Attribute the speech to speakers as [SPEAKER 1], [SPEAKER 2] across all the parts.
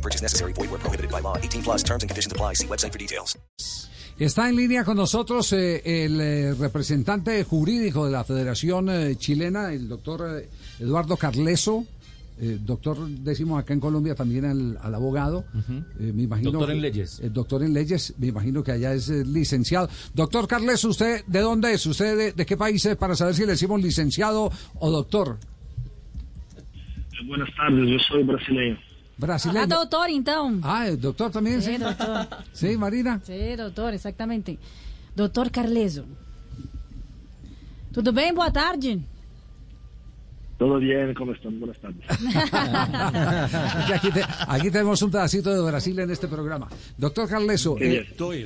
[SPEAKER 1] No purchase necessary. Void where prohibited by law. 18 plus terms and conditions apply. See website for details.
[SPEAKER 2] Está en línea con nosotros eh, el eh, representante jurídico de la Federación eh, Chilena, el doctor eh, Eduardo Carleso. Eh, doctor, decimos acá en Colombia también al, al abogado. Eh, me imagino,
[SPEAKER 3] Doctor en leyes.
[SPEAKER 2] eh, doctor en leyes, me imagino que allá es eh, licenciado. Doctor Carleso, ¿usted de dónde es? ¿Usted de, de qué país es para saber si le decimos licenciado o doctor?
[SPEAKER 4] Buenas tardes, yo soy brasileño.
[SPEAKER 2] Brasileño.
[SPEAKER 5] Ah, doutor, então.
[SPEAKER 2] Ah, el doctor también, sí.
[SPEAKER 5] Sí, doutor.
[SPEAKER 2] Sí, Marina.
[SPEAKER 5] Sí, doutor, exatamente. Doutor Carleso. Tudo bem? Boa tarde.
[SPEAKER 4] Todo bien, ¿cómo están? Buenas tardes.
[SPEAKER 2] Aquí, te- aquí tenemos un pedacito de Brasil en este programa. Doctor Carleso,
[SPEAKER 4] Qué
[SPEAKER 2] eh,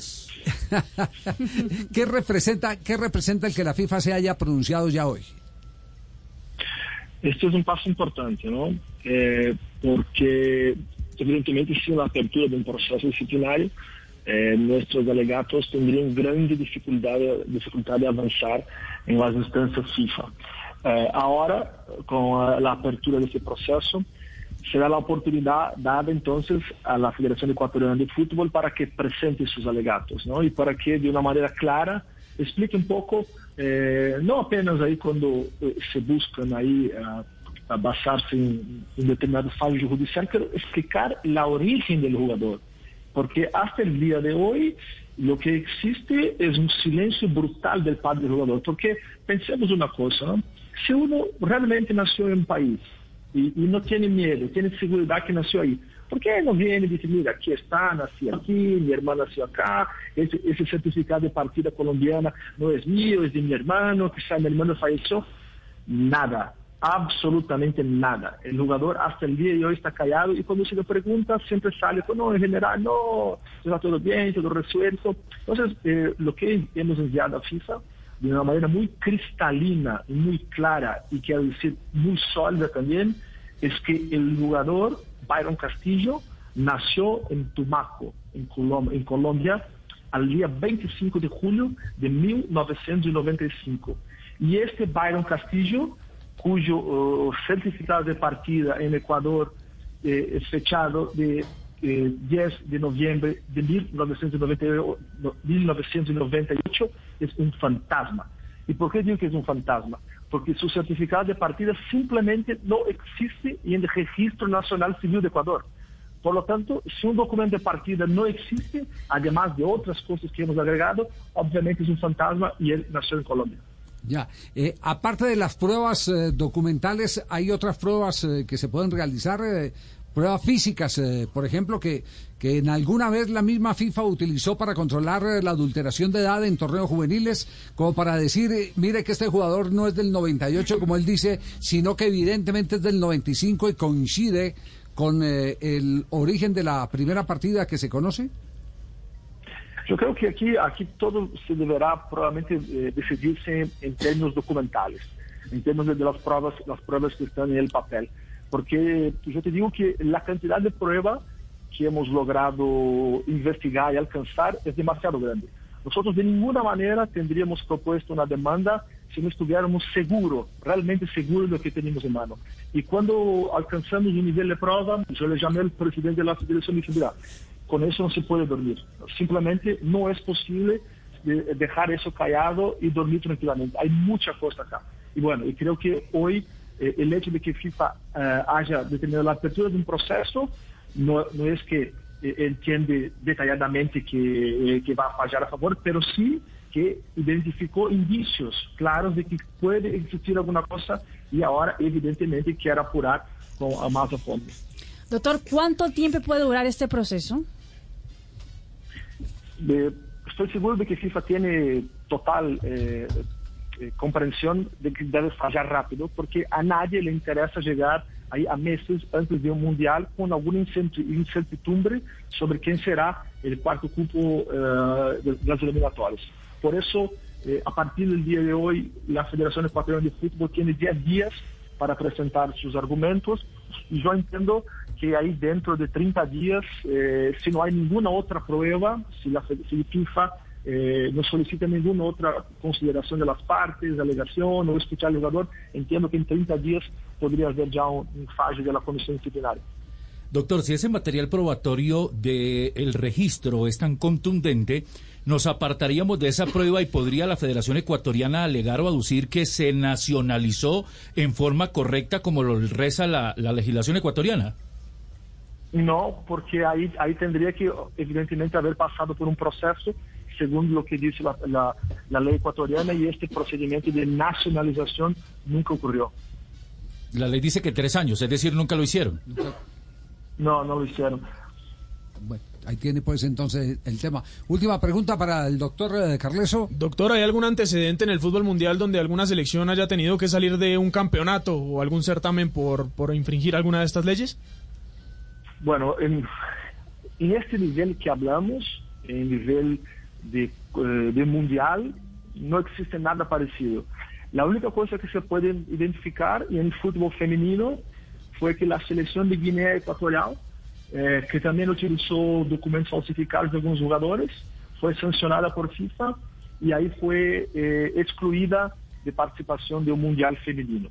[SPEAKER 2] ¿qué, representa, ¿qué representa el que la FIFA se haya pronunciado ya hoy?
[SPEAKER 4] Este es un paso importante, ¿no? Eh, porque evidentemente sin la apertura de un proceso disciplinario, eh, nuestros delegados tendrían grande dificultad, dificultad de avanzar en las instancias FIFA. Eh, ahora, con la apertura de ese proceso, será la oportunidad dada entonces a la Federación Ecuatoriana de Fútbol para que presente sus alegatos, ¿no? Y para que de una manera clara explique un poco, eh, no apenas ahí cuando eh, se buscan ahí ah, a basarse en, determinados fallos judiciales, pero explicar la origen del jugador. Porque hasta el día de hoy lo que existe es un silencio brutal del padre del jugador. Porque pensemos una cosa, si uno realmente nació en un país y, y no tiene miedo, tiene seguridad que nació ahí, ¿por qué no viene y dice, mira, aquí está, nací aquí, mi hermano nació acá, ese, ese certificado de partida colombiana no es mío, es de mi hermano, quizá mi hermano falleció? Nada, absolutamente nada. El jugador hasta el día de hoy está callado y cuando se le pregunta siempre sale con, no, en general, no, está todo bien, todo resuelto. Entonces, eh, lo que hemos enviado a FIFA de una manera muy cristalina muy clara y quiero decir muy sólida también, es que el jugador Byron Castillo nació en Tumaco, en, Colom- en Colombia, al día 25 de julio de 1995. Y este Byron Castillo, cuyo uh, certificado de partida en Ecuador eh, es fechado de eh, 10 de noviembre de 1998, no, 1998, es un fantasma. ¿Y por qué digo que es un fantasma? Porque su certificado de partida simplemente no existe en el Registro Nacional Civil de Ecuador. Por lo tanto, si un documento de partida no existe, además de otras cosas que hemos agregado, obviamente es un fantasma y él nació en Colombia.
[SPEAKER 2] Ya, eh, aparte de las pruebas eh, documentales, ¿hay otras pruebas eh, que se pueden realizar? eh, pruebas físicas, por ejemplo, que, que en alguna vez la misma FIFA utilizó para controlar la adulteración de edad en torneos juveniles, como para decir, mire que este jugador no es del 98, como él dice, sino que evidentemente es del 95 y coincide con el origen de la primera partida que se conoce?
[SPEAKER 4] Yo creo que aquí, aquí todo se deberá probablemente eh, decidirse en términos documentales, en términos de, de las pruebas, las pruebas que están en el papel. Porque yo te digo que la cantidad de prueba que hemos logrado investigar y alcanzar es demasiado grande. Nosotros de ninguna manera tendríamos propuesto una demanda si no estuviéramos seguros, realmente seguros de lo que tenemos en mano. Y cuando alcanzamos un nivel de prueba, yo le llamé al presidente de la federación y con eso no se puede dormir. Simplemente no es posible de- dejar eso callado y dormir tranquilamente. Hay mucha cosa acá. Y bueno, y creo que hoy eh, el hecho de que FIFA eh, haya determinado la apertura de un proceso no, es que eh, entiende detalladamente que, eh, que va a fallar a favor, pero sí que identificó indicios claros de que puede existir alguna cosa y ahora evidentemente quiere apurar con a más a fondo.
[SPEAKER 5] Doutor, quanto tempo puede durar este proceso?
[SPEAKER 4] Eh, estoy seguro de que FIFA tiene total eh, eh, comprensión de que debe fallar rápido, porque a nadie le interesa llegar ahí a meses antes de un mundial con alguna incertidumbre sobre quién será el cuarto cupo eh, de las eliminatorias. Por eso, eh, a partir del día de hoy, la Federación Ecuatoriana de Fútbol tiene 10 días para presentar sus argumentos y yo entiendo que ahí dentro de 30 días, eh, si no hay ninguna otra prueba, si la si FIFA eh, no solicita ninguna otra consideración de las partes, alegación o escuchar al jugador, entiendo que en 30 días podría haber ya un, un fallo de la comisión disciplinaria.
[SPEAKER 3] Doctor, si ese material probatorio del registro es tan contundente, nos apartaríamos de esa prueba y podría la Federación Ecuatoriana alegar o aducir que se nacionalizó en forma correcta como lo reza la, la legislación ecuatoriana.
[SPEAKER 4] No, porque ahí, ahí tendría que evidentemente haber pasado por un proceso según lo que dice la, la, la, ley ecuatoriana y este procedimiento de nacionalización nunca ocurrió.
[SPEAKER 3] La ley dice que tres años, es decir, nunca lo hicieron.
[SPEAKER 4] No, no lo hicieron.
[SPEAKER 2] Bueno, ahí tiene pues entonces el tema. Última pregunta para el doctor eh, Carleso.
[SPEAKER 6] Doctor, ¿hay algún antecedente en el fútbol mundial donde alguna selección haya tenido que salir de un campeonato o algún certamen por, por infringir alguna de estas leyes?
[SPEAKER 4] Bueno, en, en este nivel que hablamos, en nivel de, eh, de, mundial, no existe nada parecido. La única cosa que se puede identificar en el fútbol femenino fue que la selección de Guinea Ecuatorial, eh, que también utilizó documentos falsificados de algunos jugadores, fue sancionada por FIFA y ahí fue eh, excluida de participación de un mundial femenino.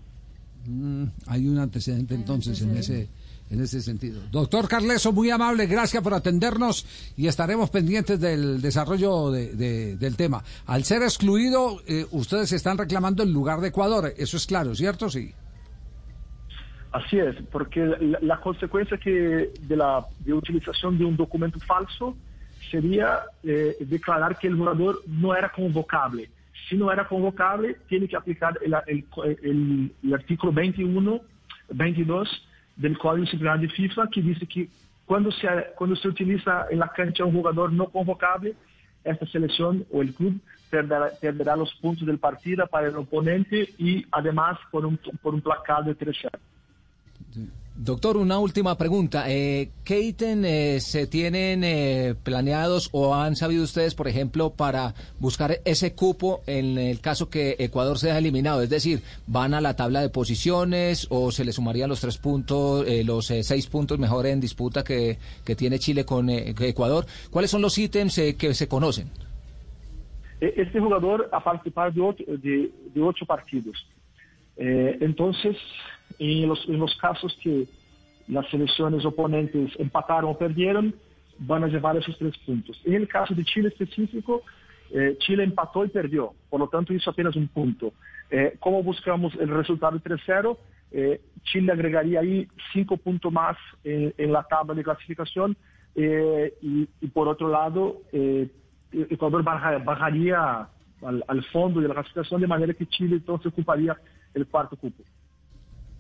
[SPEAKER 2] Mm, hay un antecedente entonces en ese en ese sentido. Doctor Carleso, muy amable, gracias por atendernos y estaremos pendientes del desarrollo de, de, del tema. Al ser excluido, eh, ustedes están reclamando el lugar de Ecuador, eso es claro, ¿cierto? Sí.
[SPEAKER 4] Así es, porque la, consecuencia que de la utilización de un documento falso sería eh, declarar que el jugador no era convocable. Si no era convocable, tiene que aplicar el, artículo 21, 22 del Código Disciplinario de FIFA, que dice que cuando se, cuando se utiliza en la cancha un jugador no convocable, esta selección o el club perderá, los puntos del partido para el oponente y además por un, por un de 3
[SPEAKER 7] sí. Doctor, una última pregunta. Eh, ¿Qué ítem eh, se tienen eh, planeados o han sabido ustedes, por ejemplo, para buscar ese cupo en el caso que Ecuador sea eliminado? Es decir, ¿van a la tabla de posiciones o se le sumarían los tres puntos, eh, los seis puntos mejor en disputa que, tiene Chile con Ecuador? ¿Cuáles son los ítems que se conocen?
[SPEAKER 4] Este jugador ha participado de ocho partidos. entonces, en los, en los casos que las selecciones oponentes empataron o perdieron, van a llevar esos tres puntos. En el caso de Chile específico, eh, Chile empató y perdió, por lo tanto hizo apenas un punto. Eh, ¿Cómo buscamos el resultado 3-0? Eh, Chile agregaría ahí cinco puntos más en, la tabla de clasificación eh, y, por otro lado, eh, Ecuador bajaría al, fondo de la clasificación de manera que Chile entonces ocuparía el cuarto cupo.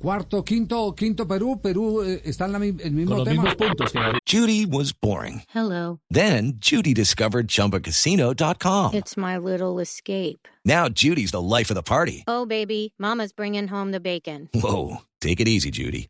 [SPEAKER 2] Cuarto, quinto, quinto Perú. Perú eh, está en la, el mismo
[SPEAKER 3] Con los
[SPEAKER 2] tema.
[SPEAKER 3] mismos puntos.
[SPEAKER 8] Judy was boring.
[SPEAKER 9] Hello.
[SPEAKER 8] Then Judy discovered ChumbaCasino.com.
[SPEAKER 9] It's my little escape.
[SPEAKER 8] Now Judy's the life of the party.
[SPEAKER 9] Oh, baby, Mama's bringing home the bacon.
[SPEAKER 8] Whoa, take it easy, Judy.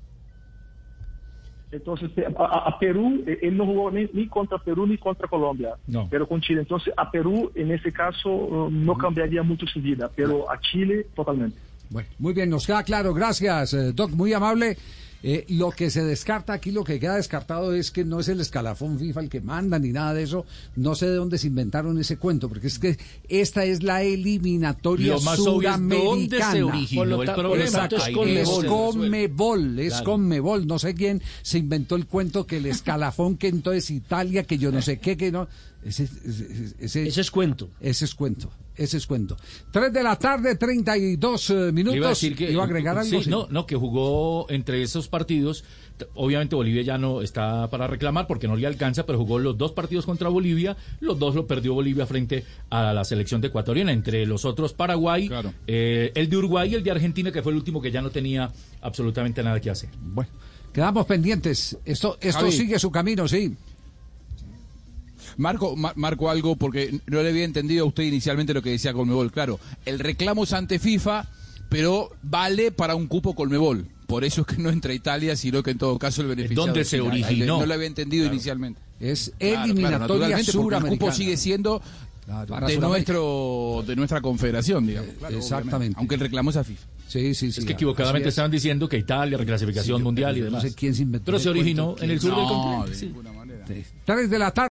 [SPEAKER 4] Entonces, a, a, Perú, él no jugó ni, ni, contra Perú ni contra Colombia,
[SPEAKER 3] no.
[SPEAKER 4] pero con Chile. Entonces, a Perú, en ese caso, no cambiaría mucho su vida, pero a Chile, totalmente.
[SPEAKER 2] Bueno, muy bien, nos queda claro. Gracias, eh, Doc, muy amable. Eh, lo que se descarta aquí, lo que queda descartado es que no es el escalafón FIFA el que manda ni nada de eso. No sé de dónde se inventaron ese cuento, porque es que esta es la eliminatoria
[SPEAKER 3] lo más
[SPEAKER 2] sudamericana.
[SPEAKER 3] Obvio es dónde se originó el problema.
[SPEAKER 2] Es Conmebol, es Conmebol. No sé quién se inventó el cuento que el escalafón, que entonces Italia, que yo no sé qué, que no. Ese, ese, ese-
[SPEAKER 10] Ese es cuento.
[SPEAKER 2] ese es cuento. Ese es cuento. 3 de la tarde, 32 eh, minutos.
[SPEAKER 3] Iba a decir que
[SPEAKER 2] ¿Iba a agregar algo?
[SPEAKER 3] sí,
[SPEAKER 2] Sí.
[SPEAKER 3] no, no, que jugó entre esos partidos. Obviamente Bolivia ya no está para reclamar porque no le alcanza, pero jugó los dos partidos contra Bolivia. Los dos lo perdió Bolivia frente a la selección de ecuatoriana. Entre los otros Paraguay,
[SPEAKER 11] Claro.
[SPEAKER 3] eh, el de Uruguay y el de Argentina, que fue el último que ya no tenía absolutamente nada que hacer.
[SPEAKER 2] Bueno, quedamos pendientes. Esto, esto
[SPEAKER 11] Javi.
[SPEAKER 2] sigue su camino, sí.
[SPEAKER 11] Marco, ma- marco algo porque no le había entendido a usted inicialmente lo que decía Colmebol. Claro, el reclamo es ante FIFA, pero vale para un cupo Colmebol. Por eso es que no entra Italia, sino que en todo caso el beneficiado
[SPEAKER 3] ¿Dónde
[SPEAKER 11] es
[SPEAKER 3] se originó?
[SPEAKER 11] No lo había entendido inicialmente.
[SPEAKER 2] Es
[SPEAKER 11] Claro, claro,
[SPEAKER 2] eliminatoria
[SPEAKER 11] naturalmente, porque el cupo sigue siendo
[SPEAKER 2] Para
[SPEAKER 11] de nuestro de nuestra confederación, digamos. Claro,
[SPEAKER 2] Exactamente.
[SPEAKER 11] obviamente. Aunque el reclamo es a FIFA.
[SPEAKER 2] Sí, sí, sí.
[SPEAKER 3] Es que equivocadamente
[SPEAKER 2] es.
[SPEAKER 3] estaban diciendo que Italia, reclasificación
[SPEAKER 2] Sí,
[SPEAKER 3] mundial y demás.
[SPEAKER 2] No sé quién se inventó
[SPEAKER 3] Pero se originó
[SPEAKER 2] cuento,
[SPEAKER 3] en el sur del
[SPEAKER 11] No,
[SPEAKER 3] continente.
[SPEAKER 11] de
[SPEAKER 3] sí.
[SPEAKER 11] ninguna manera.
[SPEAKER 2] Sí. 3 de la tarde.